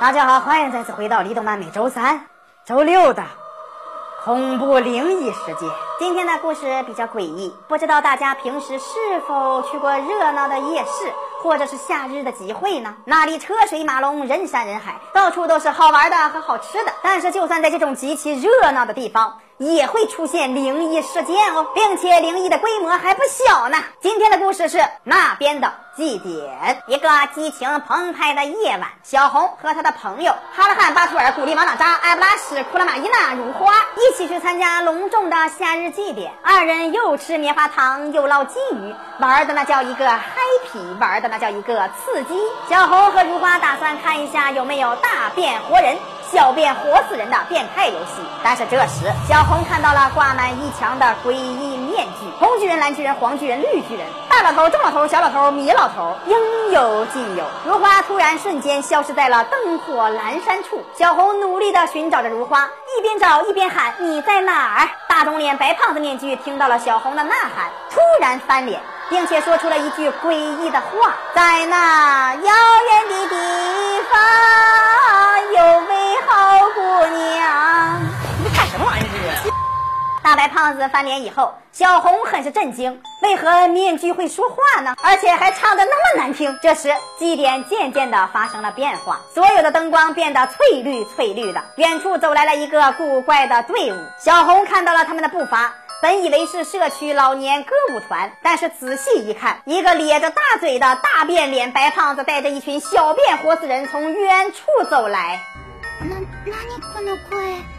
大家好，欢迎再次回到李动漫每周三、周六的恐怖灵异事件。今天的故事比较诡异，不知道大家平时是否去过热闹的夜市，或者是夏日的集会呢？那里车水马龙，人山人海，到处都是好玩的和好吃的。但是，就算在这种极其热闹的地方，也会出现灵异事件哦，并且灵异的规模还不小呢。今天的故事是那边的祭典。一个激情澎湃的夜晚，小红和他的朋友哈拉汉、巴图尔、古力、王哪扎、埃布拉什、库拉玛伊娜、如花一起去参加隆重的夏日祭典。二人又吃棉花糖，又捞金鱼，玩的那叫一个 happy，玩的那叫一个刺激。小红和如花打算看一下有没有大变活人。小便活死人的变态游戏，但是这时小红看到了挂满一墙的诡异面具：红巨人、蓝巨人、黄巨人、绿巨人，大老头、中老头、小老头、米老头，应有尽有。如花突然瞬间消失在了灯火阑珊处，小红努力的寻找着如花，一边找一边喊：“你在哪儿？”大肿脸白胖子面具听到了小红的呐喊，突然翻脸，并且说出了一句诡异的话：“在那遥远的地大白胖子翻脸以后，小红很是震惊，为何面具会说话呢？而且还唱的那么难听。这时祭典渐渐的发生了变化，所有的灯光变得翠绿翠绿的。远处走来了一个古怪的队伍，小红看到了他们的步伐，本以为是社区老年歌舞团，但是仔细一看，一个咧着大嘴的大变脸白胖子带着一群小变活死人从远处走来。な、何この声。フ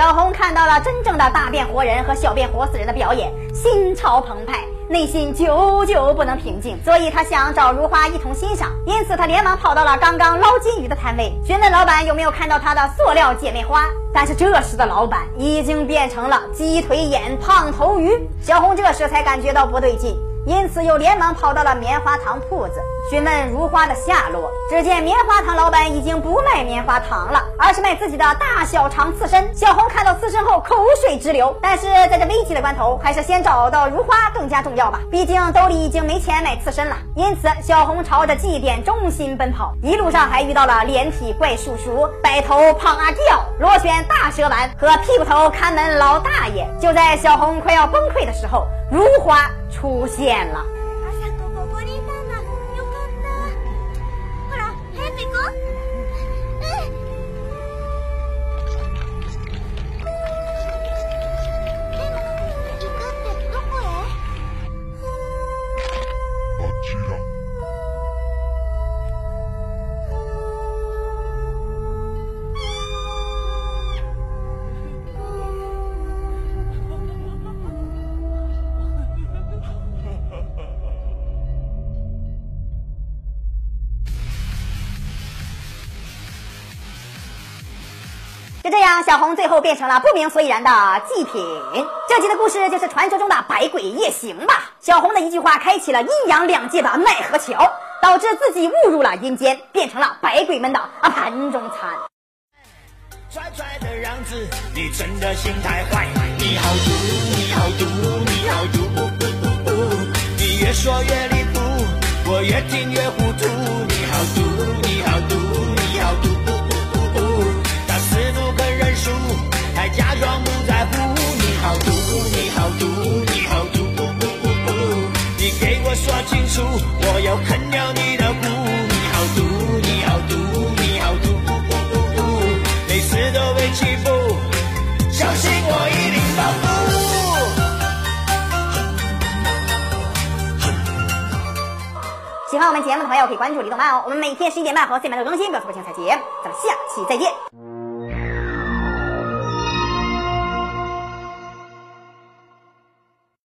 小红看到了真正的大变活人和小变活死人的表演，心潮澎湃，内心久久不能平静，所以她想找如花一同欣赏。因此，她连忙跑到了刚刚捞金鱼的摊位，询问老板有没有看到她的塑料姐妹花。但是这时的老板已经变成了鸡腿眼胖头鱼，小红这时才感觉到不对劲。因此，又连忙跑到了棉花糖铺子，询问如花的下落。只见棉花糖老板已经不卖棉花糖了，而是卖自己的大小肠刺身。小红看到刺身后口水直流，但是在这危急的关头，还是先找到如花更加重要吧。毕竟兜里已经没钱买刺身了。因此，小红朝着祭典中心奔跑，一路上还遇到了连体怪叔叔、白头胖阿吊、螺旋大蛇丸和屁股头看门老大爷。就在小红快要崩溃的时候，如花出现了。就这样，小红最后变成了不明所以然的祭品。这集的故事就是传说中的百鬼夜行吧。小红的一句话开启了阴阳两界的奈何桥，导致自己误入了阴间，变成了百鬼们的啊盘中餐。拽拽的样子，你真的心太坏，你好毒，你好毒，你好毒，你越说越离谱，我越听越糊说清楚，我要啃掉你的骨，你好毒，你好毒，你好毒，每次都被欺负，相信我一定报复。喜欢我们节目的朋友可以关注李动漫哦，我们每天十一点半和四点半都更新，不要错过精彩节目。咱们下期再见。